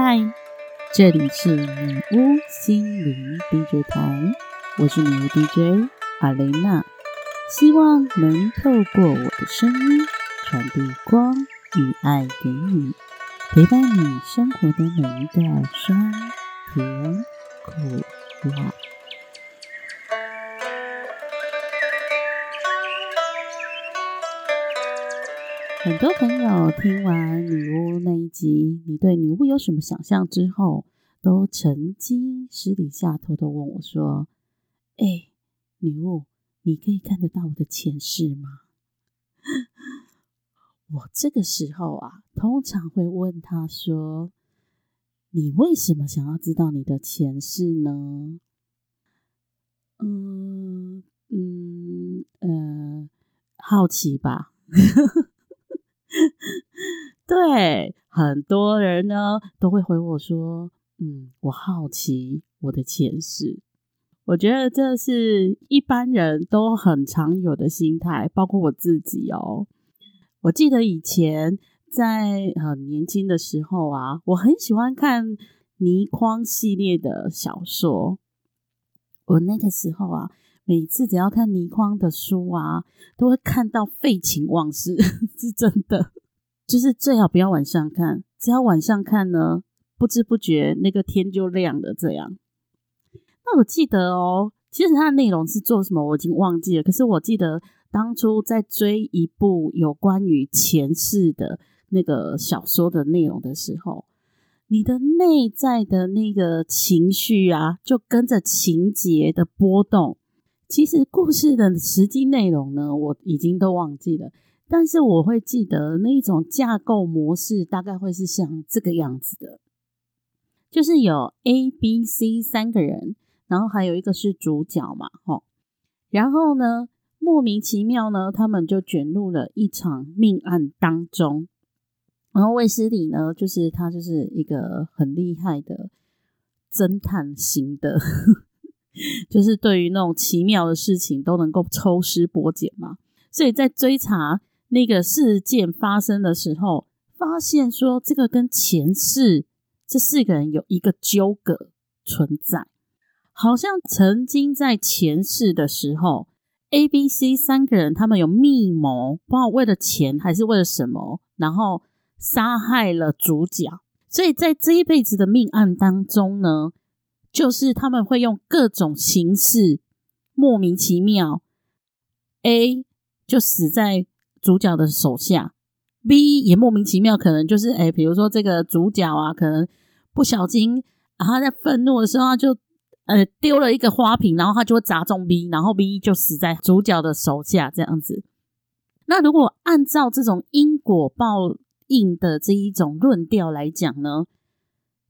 嗨，这里是女巫心灵 DJ 台，我是女巫 DJ 阿雷娜，希望能透过我的声音传递光与爱给你，陪伴你生活的每一个酸甜苦辣。很多朋友听完女巫那一集，你对女巫有什么想象之后，都曾经私底下偷偷问我说：“哎，女巫，你可以看得到我的前世吗？” 我这个时候啊，通常会问他说：“你为什么想要知道你的前世呢？”嗯嗯呃，好奇吧。对，很多人呢都会回我说：“嗯，我好奇我的前世。”我觉得这是一般人都很常有的心态，包括我自己哦。我记得以前在很年轻的时候啊，我很喜欢看倪匡系列的小说。我那个时候啊，每次只要看倪匡的书啊，都会看到废寝忘食，是真的。就是最好不要晚上看，只要晚上看呢，不知不觉那个天就亮了。这样，那我记得哦，其实它的内容是做什么，我已经忘记了。可是我记得当初在追一部有关于前世的那个小说的内容的时候，你的内在的那个情绪啊，就跟着情节的波动。其实故事的实际内容呢，我已经都忘记了。但是我会记得那一种架构模式，大概会是像这个样子的，就是有 A、B、C 三个人，然后还有一个是主角嘛，吼，然后呢，莫名其妙呢，他们就卷入了一场命案当中，然后卫斯理呢，就是他就是一个很厉害的侦探型的，就是对于那种奇妙的事情都能够抽丝剥茧嘛，所以在追查。那个事件发生的时候，发现说这个跟前世这四个人有一个纠葛存在，好像曾经在前世的时候，A、B、C 三个人他们有密谋，不知道为了钱还是为了什么，然后杀害了主角。所以在这一辈子的命案当中呢，就是他们会用各种形式莫名其妙，A 就死在。主角的手下，B 也莫名其妙，可能就是哎，比如说这个主角啊，可能不小心，他在愤怒的时候，就呃丢了一个花瓶，然后他就会砸中 B，然后 B 就死在主角的手下，这样子。那如果按照这种因果报应的这一种论调来讲呢，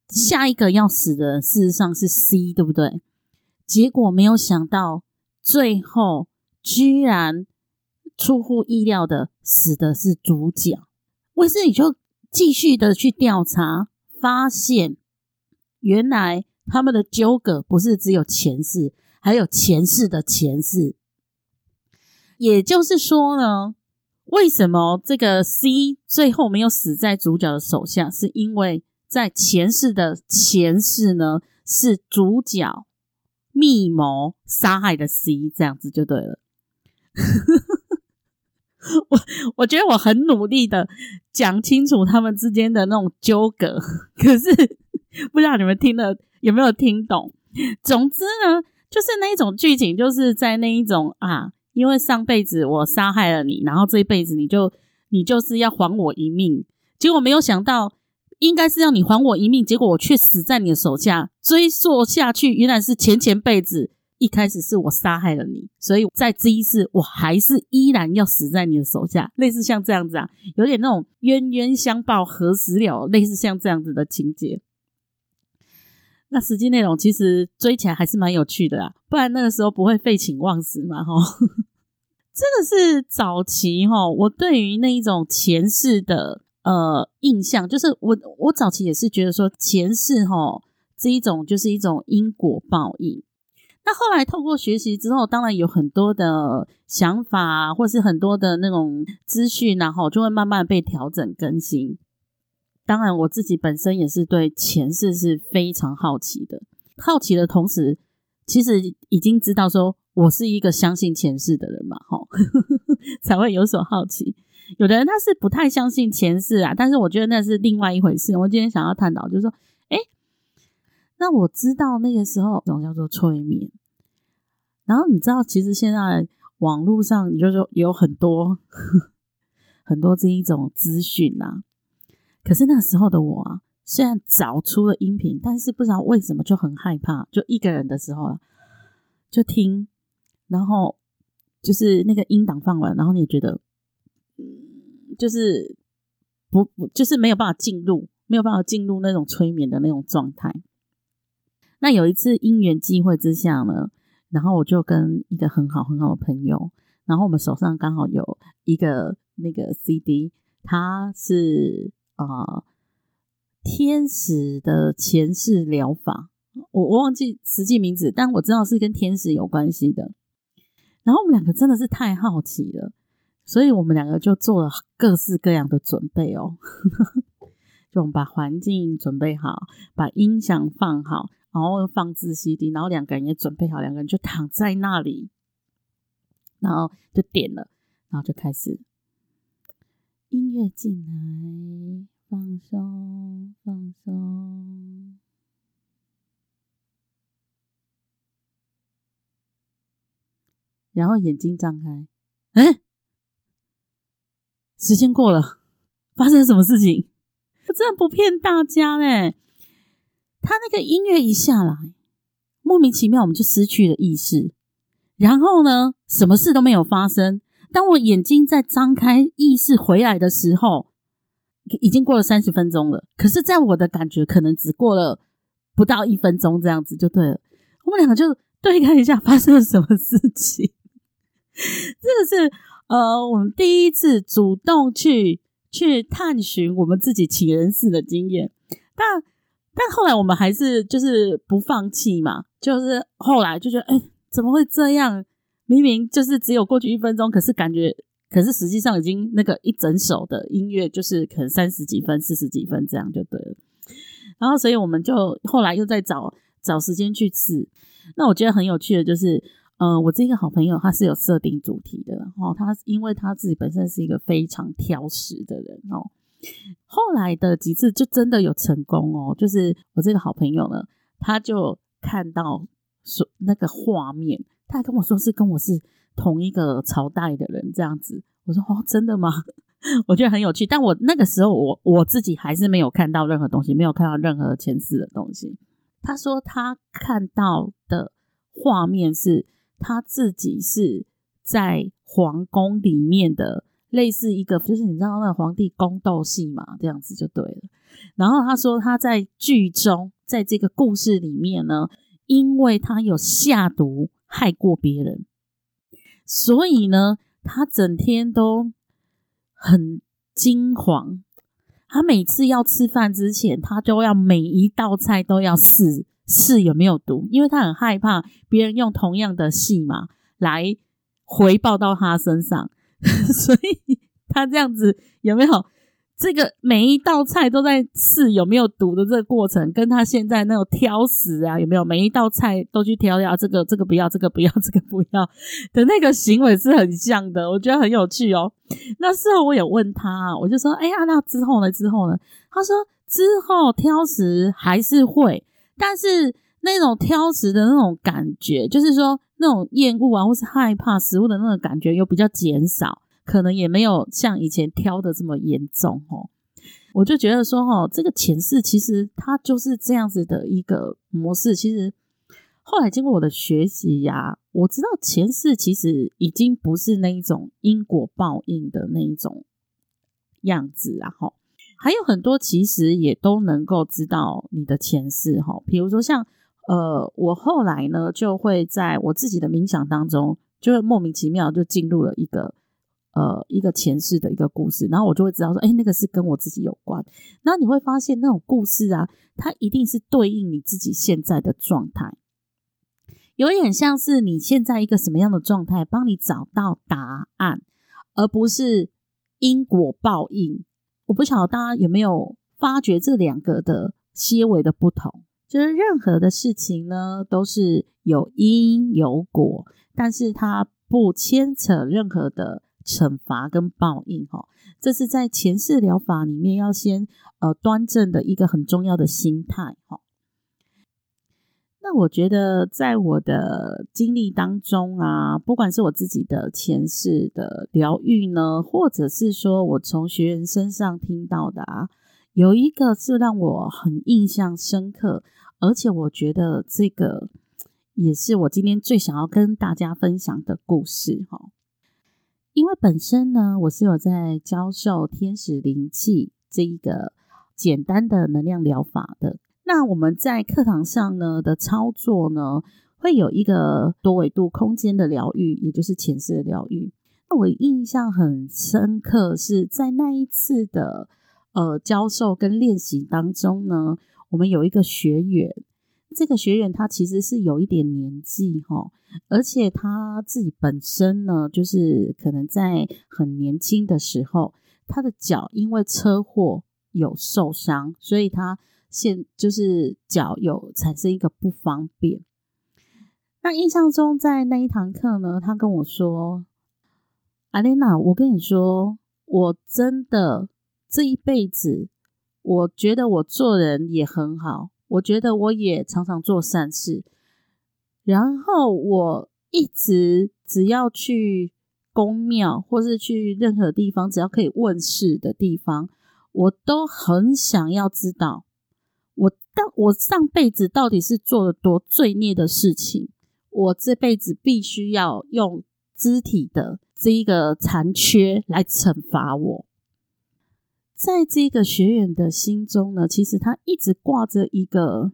下一个要死的事实上是 C，对不对？结果没有想到，最后居然。出乎意料的死的是主角，威斯理就继续的去调查，发现原来他们的纠葛不是只有前世，还有前世的前世。也就是说呢，为什么这个 C 最后没有死在主角的手下，是因为在前世的前世呢，是主角密谋杀害的 C，这样子就对了。我我觉得我很努力的讲清楚他们之间的那种纠葛，可是不知道你们听了有没有听懂？总之呢，就是那一种剧情，就是在那一种啊，因为上辈子我杀害了你，然后这一辈子你就你就是要还我一命，结果没有想到应该是要你还我一命，结果我却死在你的手下。追溯下去，原来是前前辈子。一开始是我杀害了你，所以在这一次我还是依然要死在你的手下，类似像这样子啊，有点那种冤冤相报何时了，类似像这样子的情节。那实际内容其实追起来还是蛮有趣的啊，不然那个时候不会废寝忘食嘛，哈。这个是早期哈，我对于那一种前世的呃印象，就是我我早期也是觉得说前世哈这一种就是一种因果报应。那后来透过学习之后，当然有很多的想法，或是很多的那种资讯，然后就会慢慢被调整更新。当然我自己本身也是对前世是非常好奇的，好奇的同时，其实已经知道说我是一个相信前世的人嘛，哈，才会有所好奇。有的人他是不太相信前世啊，但是我觉得那是另外一回事。我今天想要探讨，就是说，哎，那我知道那个时候这种叫做催眠，然后你知道，其实现在网络上你就说有很多 很多这一种资讯啊。可是那时候的我啊，虽然找出了音频，但是不知道为什么就很害怕，就一个人的时候啊，就听，然后就是那个音档放完，然后你也觉得。就是不不，就是没有办法进入，没有办法进入那种催眠的那种状态。那有一次因缘际会之下呢，然后我就跟一个很好很好的朋友，然后我们手上刚好有一个那个 CD，它是啊天使的前世疗法，我我忘记实际名字，但我知道是跟天使有关系的。然后我们两个真的是太好奇了。所以我们两个就做了各式各样的准备哦，就我们把环境准备好，把音响放好，然后放置 CD，然后两个人也准备好，两个人就躺在那里，然后就点了，然后就开始音乐进来，放松，放松，然后眼睛张开，哎。时间过了，发生什么事情？我真的不骗大家嘞。他那个音乐一下来，莫名其妙我们就失去了意识。然后呢，什么事都没有发生。当我眼睛在张开，意识回来的时候，已经过了三十分钟了。可是，在我的感觉，可能只过了不到一分钟，这样子就对了。我们两个就对看一下发生了什么事情。这个是。呃，我们第一次主动去去探寻我们自己起人事的经验，但但后来我们还是就是不放弃嘛，就是后来就觉得，哎，怎么会这样？明明就是只有过去一分钟，可是感觉，可是实际上已经那个一整首的音乐，就是可能三十几分、四十几分这样就对了。然后，所以我们就后来又在找找时间去试。那我觉得很有趣的就是。嗯，我这个好朋友他是有设定主题的哦，他因为他自己本身是一个非常挑食的人哦，后来的几次就真的有成功哦，就是我这个好朋友呢，他就看到说那个画面，他还跟我说是跟我是同一个朝代的人这样子，我说哦，真的吗？我觉得很有趣，但我那个时候我我自己还是没有看到任何东西，没有看到任何前世的东西。他说他看到的画面是。他自己是在皇宫里面的，类似一个，就是你知道那皇帝宫斗戏嘛，这样子就对了。然后他说他在剧中，在这个故事里面呢，因为他有下毒害过别人，所以呢，他整天都很惊惶。他每次要吃饭之前，他都要每一道菜都要试。是有没有毒？因为他很害怕别人用同样的戏码来回报到他身上，所以他这样子有没有这个每一道菜都在试有没有毒的这个过程，跟他现在那种挑食啊有没有每一道菜都去挑掉这个这个不要这个不要这个不要 的那个行为是很像的，我觉得很有趣哦。那事后我有问他，我就说：“哎呀，那之后呢？之后呢？”他说：“之后挑食还是会。”但是那种挑食的那种感觉，就是说那种厌恶啊，或是害怕食物的那种感觉，又比较减少，可能也没有像以前挑的这么严重哦。我就觉得说，哦，这个前世其实它就是这样子的一个模式。其实后来经过我的学习呀，我知道前世其实已经不是那一种因果报应的那一种样子啊，哈。还有很多其实也都能够知道你的前世哈，比如说像呃，我后来呢就会在我自己的冥想当中，就会莫名其妙就进入了一个呃一个前世的一个故事，然后我就会知道说，哎，那个是跟我自己有关。然后你会发现那种故事啊，它一定是对应你自己现在的状态，有点像是你现在一个什么样的状态，帮你找到答案，而不是因果报应。我不晓得大家有没有发觉这两个的些微的不同。就是任何的事情呢，都是有因有果，但是它不牵扯任何的惩罚跟报应哈。这是在前世疗法里面要先呃端正的一个很重要的心态哈。那我觉得在我的经历当中啊，不管是我自己的前世的疗愈呢，或者是说我从学员身上听到的啊。有一个是让我很印象深刻，而且我觉得这个也是我今天最想要跟大家分享的故事哈。因为本身呢，我是有在教授天使灵气这一个简单的能量疗法的。那我们在课堂上呢的操作呢，会有一个多维度空间的疗愈，也就是前世的疗愈。那我印象很深刻，是在那一次的。呃，教授跟练习当中呢，我们有一个学员，这个学员他其实是有一点年纪哈，而且他自己本身呢，就是可能在很年轻的时候，他的脚因为车祸有受伤，所以他现就是脚有产生一个不方便。那印象中在那一堂课呢，他跟我说：“阿莲娜，我跟你说，我真的。”这一辈子，我觉得我做人也很好，我觉得我也常常做善事。然后我一直只要去宫庙，或是去任何地方，只要可以问世的地方，我都很想要知道，我当我上辈子到底是做了多罪孽的事情，我这辈子必须要用肢体的这一个残缺来惩罚我。在这个学员的心中呢，其实他一直挂着一个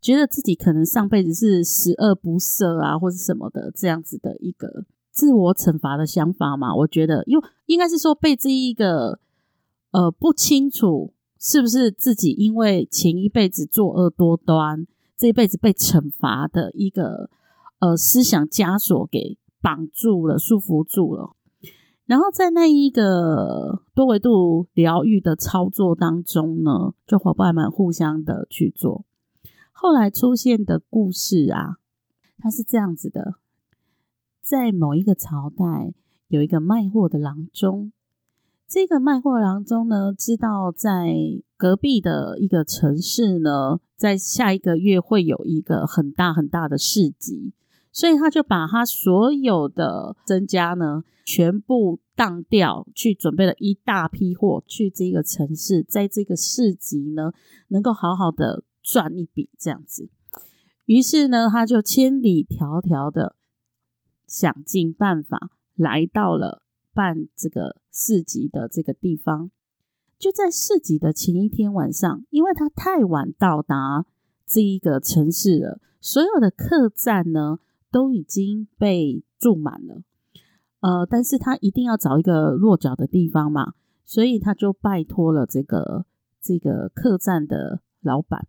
觉得自己可能上辈子是十恶不赦啊，或者什么的这样子的一个自我惩罚的想法嘛。我觉得，因为应该是说被这一个呃不清楚是不是自己因为前一辈子作恶多端，这一辈子被惩罚的一个呃思想枷锁给绑住了、束缚住了。然后在那一个多维度疗愈的操作当中呢，就伙伴们互相的去做。后来出现的故事啊，它是这样子的：在某一个朝代，有一个卖货的郎中。这个卖货郎中呢，知道在隔壁的一个城市呢，在下一个月会有一个很大很大的市集。所以他就把他所有的增加呢，全部当掉，去准备了一大批货去这个城市，在这个市集呢，能够好好的赚一笔这样子。于是呢，他就千里迢迢的想尽办法来到了办这个市集的这个地方。就在市集的前一天晚上，因为他太晚到达这一个城市了，所有的客栈呢。都已经被住满了，呃，但是他一定要找一个落脚的地方嘛，所以他就拜托了这个这个客栈的老板。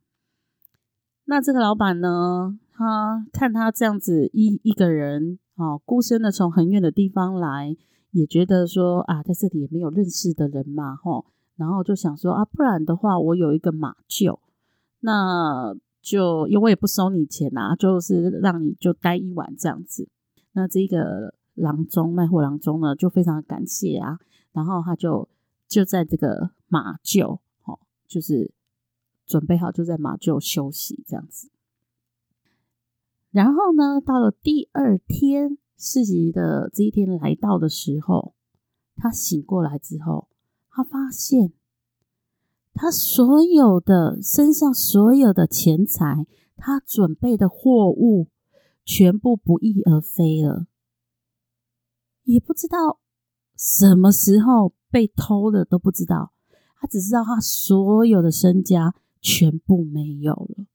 那这个老板呢，他看他这样子一一个人啊，孤身的从很远的地方来，也觉得说啊，在这里也没有认识的人嘛，吼，然后就想说啊，不然的话，我有一个马厩，那。就因为我也不收你钱呐，就是让你就待一晚这样子。那这个郎中卖货郎中呢，就非常感谢啊，然后他就就在这个马厩，哦，就是准备好就在马厩休息这样子。然后呢，到了第二天市集的这一天来到的时候，他醒过来之后，他发现。他所有的身上所有的钱财，他准备的货物，全部不翼而飞了，也不知道什么时候被偷的，都不知道。他只知道他所有的身家全部没有了。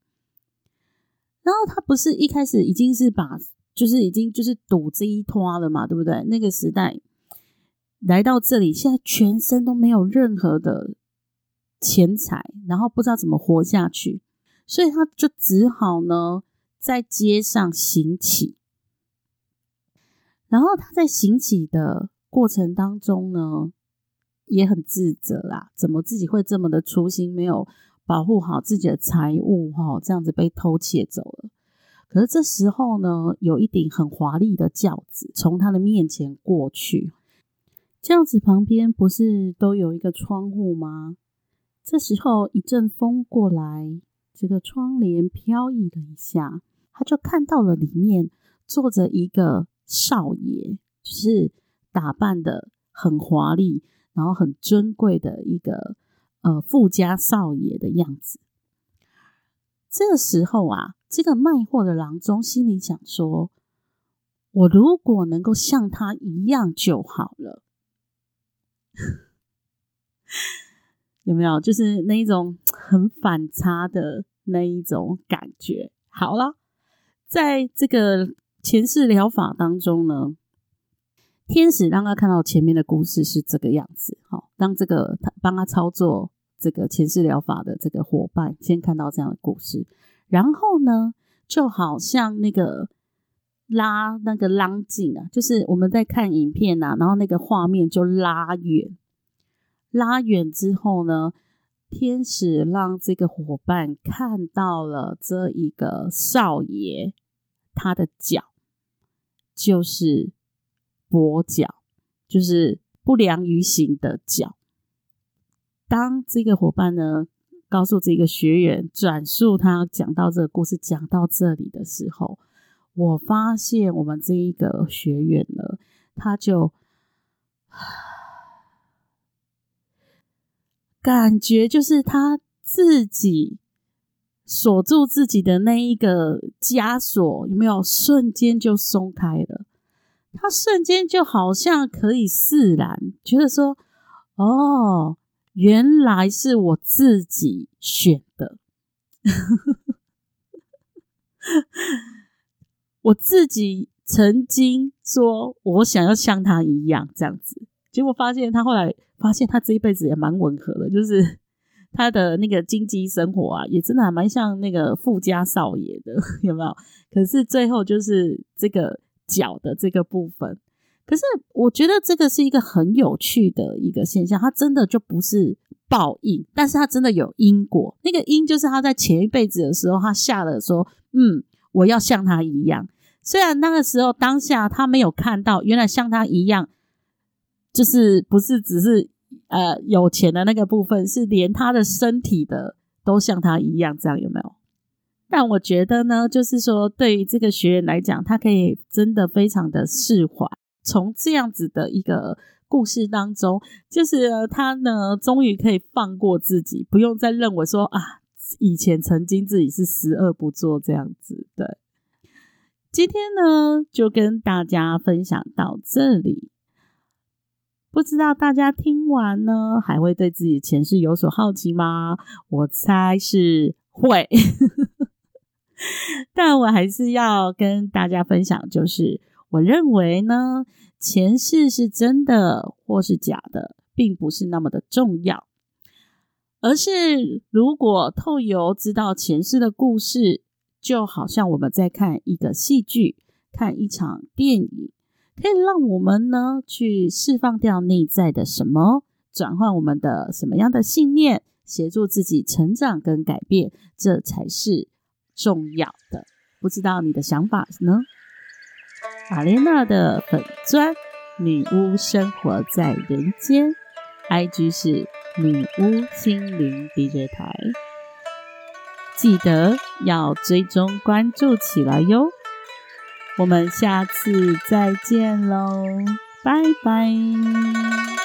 然后他不是一开始已经是把，就是已经就是赌这一拖了嘛，对不对？那个时代来到这里，现在全身都没有任何的。钱财，然后不知道怎么活下去，所以他就只好呢在街上行乞。然后他在行乞的过程当中呢，也很自责啦，怎么自己会这么的粗心，没有保护好自己的财物哈，这样子被偷窃走了。可是这时候呢，有一顶很华丽的轿子从他的面前过去，轿子旁边不是都有一个窗户吗？这时候一阵风过来，这个窗帘飘逸了一下，他就看到了里面坐着一个少爷，就是打扮的很华丽，然后很尊贵的一个呃富家少爷的样子。这个时候啊，这个卖货的郎中心里想说：“我如果能够像他一样就好了。”有没有？就是那一种很反差的那一种感觉。好了，在这个前世疗法当中呢，天使让他看到前面的故事是这个样子。好，当这个他帮他操作。这个前世疗法的这个伙伴先看到这样的故事，然后呢，就好像那个拉那个拉近啊，就是我们在看影片呐，然后那个画面就拉远，拉远之后呢，天使让这个伙伴看到了这一个少爷他的脚，就是跛脚，就是不良于行的脚。当这个伙伴呢告诉这个学员转述他讲到这个故事讲到这里的时候，我发现我们这一个学员呢，他就感觉就是他自己锁住自己的那一个枷锁，有没有瞬间就松开了？他瞬间就好像可以释然，觉得说哦。原来是我自己选的，我自己曾经说我想要像他一样这样子，结果发现他后来发现他这一辈子也蛮吻合的，就是他的那个经济生活啊，也真的还蛮像那个富家少爷的，有没有？可是最后就是这个脚的这个部分。可是我觉得这个是一个很有趣的一个现象，它真的就不是报应，但是它真的有因果。那个因就是他在前一辈子的时候，他下了说：“嗯，我要像他一样。”虽然那个时候当下他没有看到，原来像他一样，就是不是只是呃有钱的那个部分，是连他的身体的都像他一样，这样有没有？但我觉得呢，就是说对于这个学员来讲，他可以真的非常的释怀。从这样子的一个故事当中，就是他呢，终于可以放过自己，不用再认为说啊，以前曾经自己是十恶不作这样子。对，今天呢，就跟大家分享到这里。不知道大家听完呢，还会对自己的前世有所好奇吗？我猜是会，但我还是要跟大家分享，就是。我认为呢，前世是真的或是假的，并不是那么的重要，而是如果透由知道前世的故事，就好像我们在看一个戏剧、看一场电影，可以让我们呢去释放掉内在的什么，转换我们的什么样的信念，协助自己成长跟改变，这才是重要的。不知道你的想法呢？玛莲娜的粉钻女巫生活在人间，IG 是女巫心灵 DJ 台，记得要追踪关注起来哟。我们下次再见喽，拜拜。